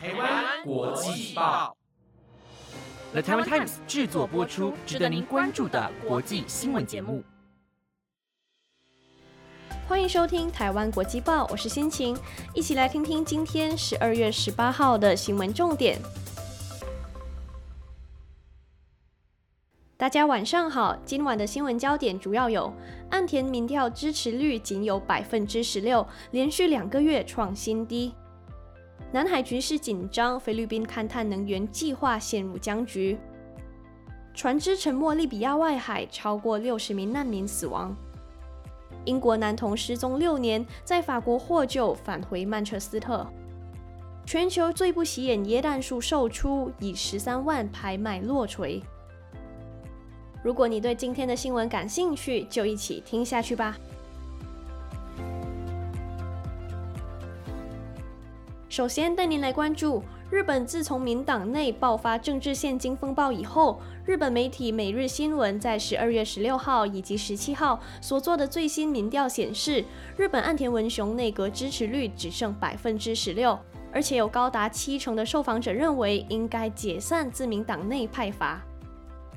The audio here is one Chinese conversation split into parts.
台湾国际报，The Taiwan Times 制作播出，值得您关注的国际新闻节目。欢迎收听台湾国际报，我是心情，一起来听听今天十二月十八号的新闻重点。大家晚上好，今晚的新闻焦点主要有：岸田民调支持率仅有百分之十六，连续两个月创新低；南海局势紧张，菲律宾勘探能源计划陷入僵局；船只沉没利比亚外海，超过六十名难民死亡；英国男童失踪六年，在法国获救，返回曼彻斯特；全球最不起眼椰蛋树售出，以十三万拍卖落锤。如果你对今天的新闻感兴趣，就一起听下去吧。首先带您来关注日本，自从民党内爆发政治现金风暴以后，日本媒体《每日新闻》在十二月十六号以及十七号所做的最新民调显示，日本岸田文雄内阁支持率只剩百分之十六，而且有高达七成的受访者认为应该解散自民党内派阀。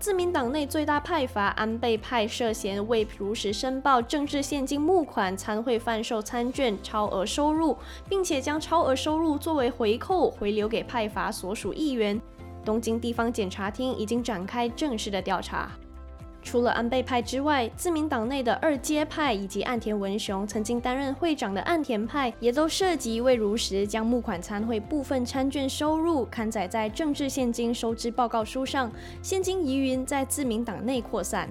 自民党内最大派阀安倍派涉嫌未如实申报政治现金募款、参会贩售参券超额收入，并且将超额收入作为回扣回流给派阀所属议员。东京地方检察厅已经展开正式的调查。除了安倍派之外，自民党内的二阶派以及岸田文雄曾经担任会长的岸田派，也都涉及未如实将募款参会部分餐券收入刊载在政治现金收支报告书上，现金疑云在自民党内扩散。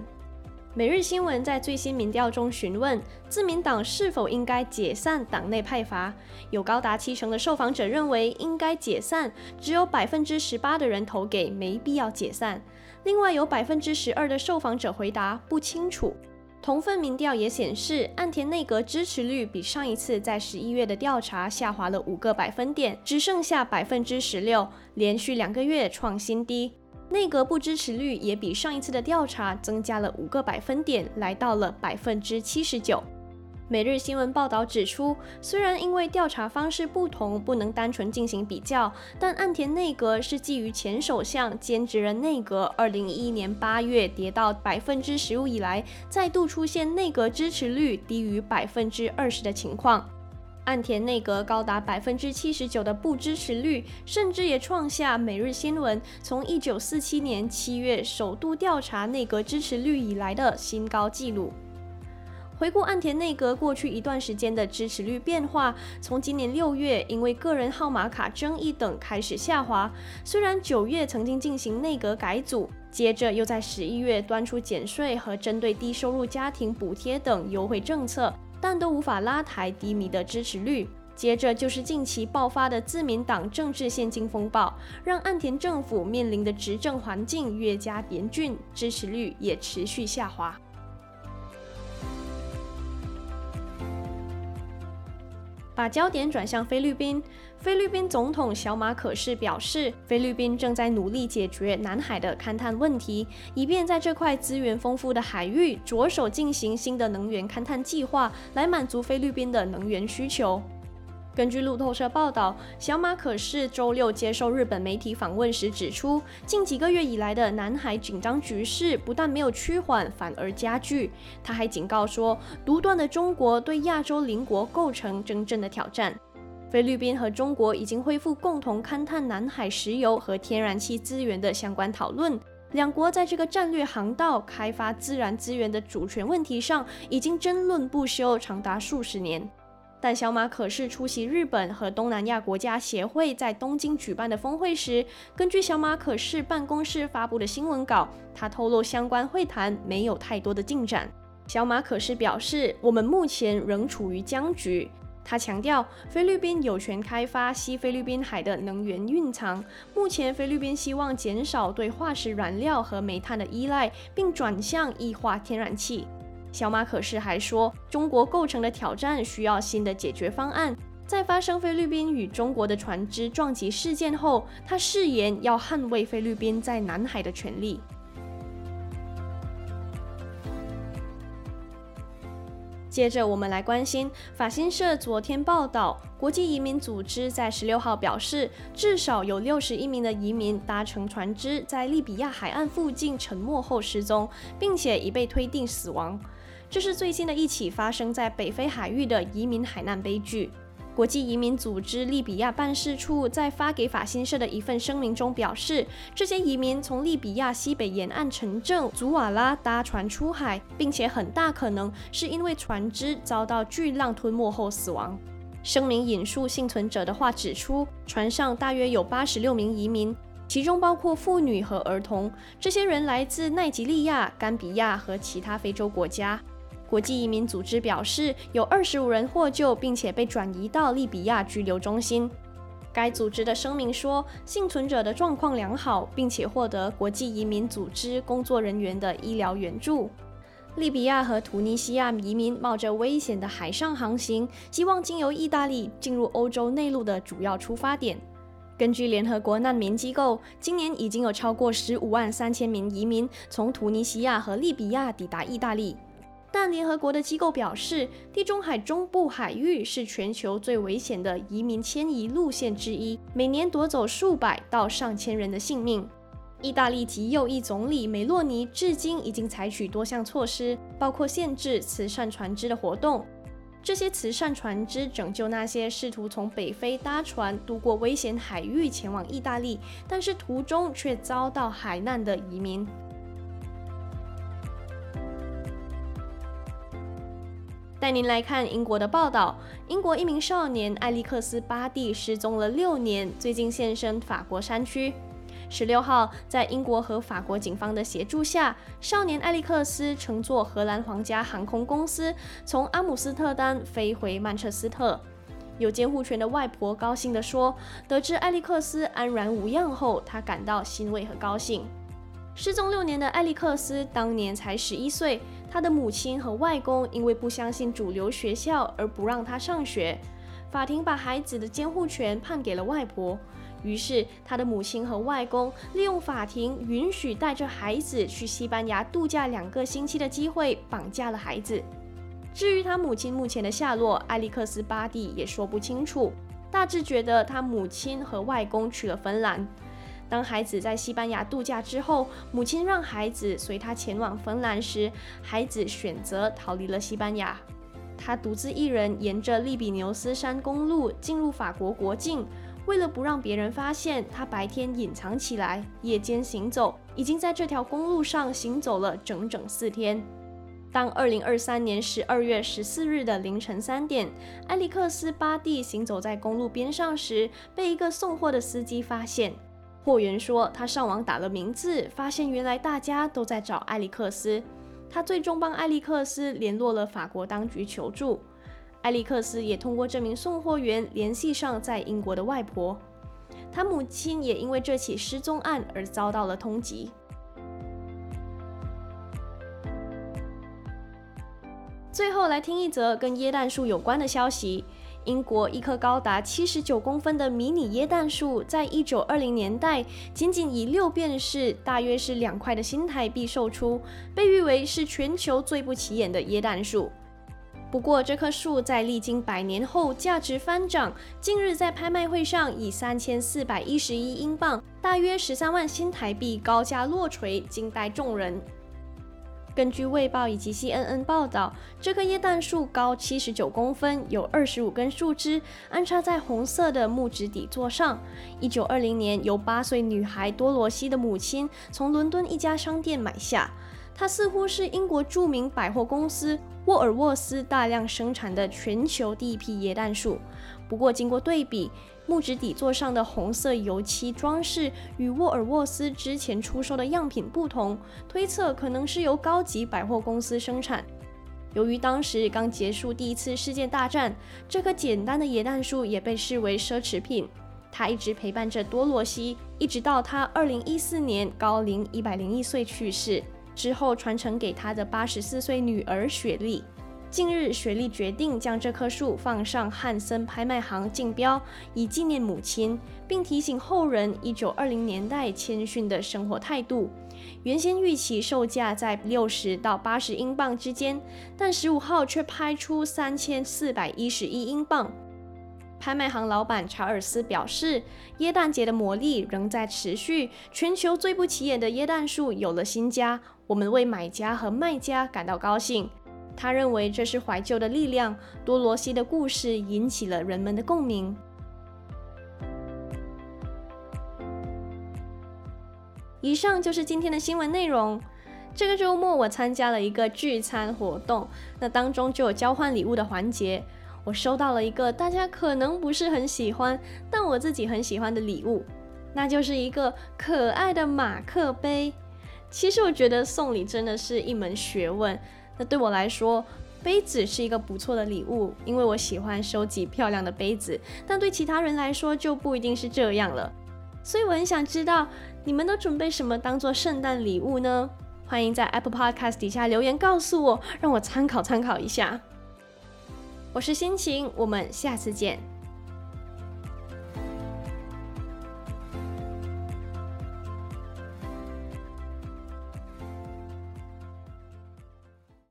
每日新闻在最新民调中询问自民党是否应该解散党内派阀，有高达七成的受访者认为应该解散，只有百分之十八的人投给没必要解散。另外有百分之十二的受访者回答不清楚。同份民调也显示，岸田内阁支持率比上一次在十一月的调查下滑了五个百分点，只剩下百分之十六，连续两个月创新低。内阁不支持率也比上一次的调查增加了五个百分点，来到了百分之七十九。每日新闻报道指出，虽然因为调查方式不同，不能单纯进行比较，但岸田内阁是基于前首相兼职人内阁二零一一年八月跌到百分之十五以来，再度出现内阁支持率低于百分之二十的情况。岸田内阁高达百分之七十九的不支持率，甚至也创下每日新闻从一九四七年七月首度调查内阁支持率以来的新高纪录。回顾岸田内阁过去一段时间的支持率变化，从今年六月因为个人号码卡争议等开始下滑，虽然九月曾经进行内阁改组，接着又在十一月端出减税和针对低收入家庭补贴等优惠政策。但都无法拉抬低迷的支持率。接着就是近期爆发的自民党政治现金风暴，让岸田政府面临的执政环境越加严峻，支持率也持续下滑。把焦点转向菲律宾，菲律宾总统小马可是表示，菲律宾正在努力解决南海的勘探问题，以便在这块资源丰富的海域着手进行新的能源勘探计划，来满足菲律宾的能源需求。根据路透社报道，小马可是周六接受日本媒体访问时指出，近几个月以来的南海紧张局势不但没有趋缓，反而加剧。他还警告说，独断的中国对亚洲邻国构成真正的挑战。菲律宾和中国已经恢复共同勘探南海石油和天然气资源的相关讨论，两国在这个战略航道开发自然资源的主权问题上已经争论不休，长达数十年。但小马可是出席日本和东南亚国家协会在东京举办的峰会时，根据小马可是办公室发布的新闻稿，他透露相关会谈没有太多的进展。小马可是表示，我们目前仍处于僵局。他强调，菲律宾有权开发西菲律宾海的能源蕴藏。目前，菲律宾希望减少对化石燃料和煤炭的依赖，并转向液化天然气。小马可是还说，中国构成的挑战需要新的解决方案。在发生菲律宾与中国的船只撞击事件后，他誓言要捍卫菲律宾在南海的权利。接着，我们来关心法新社昨天报道，国际移民组织在十六号表示，至少有六十一名的移民搭乘船只在利比亚海岸附近沉没后失踪，并且已被推定死亡。这是最新的一起发生在北非海域的移民海难悲剧。国际移民组织利比亚办事处在发给法新社的一份声明中表示，这些移民从利比亚西北沿岸城镇祖瓦拉搭船出海，并且很大可能是因为船只遭到巨浪吞没后死亡。声明引述幸存者的话指出，船上大约有八十六名移民，其中包括妇女和儿童。这些人来自奈及利亚、甘比亚和其他非洲国家。国际移民组织表示，有二十五人获救，并且被转移到利比亚拘留中心。该组织的声明说，幸存者的状况良好，并且获得国际移民组织工作人员的医疗援助。利比亚和突尼西亚移民冒着危险的海上航行，希望经由意大利进入欧洲内陆的主要出发点。根据联合国难民机构，今年已经有超过十五万三千名移民从突尼西亚和利比亚抵达意大利。但联合国的机构表示，地中海中部海域是全球最危险的移民迁移路线之一，每年夺走数百到上千人的性命。意大利极右翼总理梅洛尼至今已经采取多项措施，包括限制慈善船只的活动。这些慈善船只拯救那些试图从北非搭船渡过危险海域前往意大利，但是途中却遭到海难的移民。带您来看英国的报道。英国一名少年艾利克斯·巴蒂失踪了六年，最近现身法国山区。十六号，在英国和法国警方的协助下，少年艾利克斯乘坐荷兰皇家航空公司从阿姆斯特丹飞回曼彻斯特。有监护权的外婆高兴地说：“得知艾利克斯安然无恙后，她感到欣慰和高兴。”失踪六年的艾利克斯当年才十一岁。他的母亲和外公因为不相信主流学校而不让他上学，法庭把孩子的监护权判给了外婆。于是，他的母亲和外公利用法庭允许带着孩子去西班牙度假两个星期的机会，绑架了孩子。至于他母亲目前的下落，艾利克斯·巴蒂也说不清楚，大致觉得他母亲和外公去了芬兰。当孩子在西班牙度假之后，母亲让孩子随他前往芬兰时，孩子选择逃离了西班牙。他独自一人沿着利比牛斯山公路进入法国国境。为了不让别人发现，他白天隐藏起来，夜间行走，已经在这条公路上行走了整整四天。当2023年12月14日的凌晨三点，埃利克斯·巴蒂行走在公路边上时，被一个送货的司机发现。货员说，他上网打了名字，发现原来大家都在找艾利克斯。他最终帮艾利克斯联络了法国当局求助。艾利克斯也通过这名送货员联系上在英国的外婆。他母亲也因为这起失踪案而遭到了通缉。最后来听一则跟椰蛋树有关的消息。英国一棵高达七十九公分的迷你椰蛋树，在一九二零年代仅仅以六便士，大约是两块的新台币售出，被誉为是全球最不起眼的椰蛋树。不过，这棵树在历经百年后价值翻涨，近日在拍卖会上以三千四百一十一英镑，大约十三万新台币高价落锤，惊呆众人。根据《卫报》以及 CNN 报道，这棵椰蛋树高七十九公分，有二十五根树枝安插在红色的木质底座上。一九二零年，由八岁女孩多罗西的母亲从伦敦一家商店买下。它似乎是英国著名百货公司沃尔沃斯大量生产的全球第一批椰蛋树。不过，经过对比，木质底座上的红色油漆装饰与沃尔沃斯之前出售的样品不同，推测可能是由高级百货公司生产。由于当时刚结束第一次世界大战，这棵简单的椰蛋树也被视为奢侈品。它一直陪伴着多罗西，一直到他2014年高龄101岁去世。之后传承给他的八十四岁女儿雪莉。近日，雪莉决定将这棵树放上汉森拍卖行竞标，以纪念母亲，并提醒后人1920年代谦逊的生活态度。原先预期售价在六十到八十英镑之间，但十五号却拍出三千四百一十一英镑。拍卖行老板查尔斯表示，耶诞节的魔力仍在持续，全球最不起眼的耶诞树有了新家，我们为买家和卖家感到高兴。他认为这是怀旧的力量。多罗西的故事引起了人们的共鸣。以上就是今天的新闻内容。这个周末我参加了一个聚餐活动，那当中就有交换礼物的环节。我收到了一个大家可能不是很喜欢，但我自己很喜欢的礼物，那就是一个可爱的马克杯。其实我觉得送礼真的是一门学问。那对我来说，杯子是一个不错的礼物，因为我喜欢收集漂亮的杯子。但对其他人来说就不一定是这样了。所以我很想知道，你们都准备什么当做圣诞礼物呢？欢迎在 Apple Podcast 底下留言告诉我，让我参考参考一下。我是心情，我们下次见。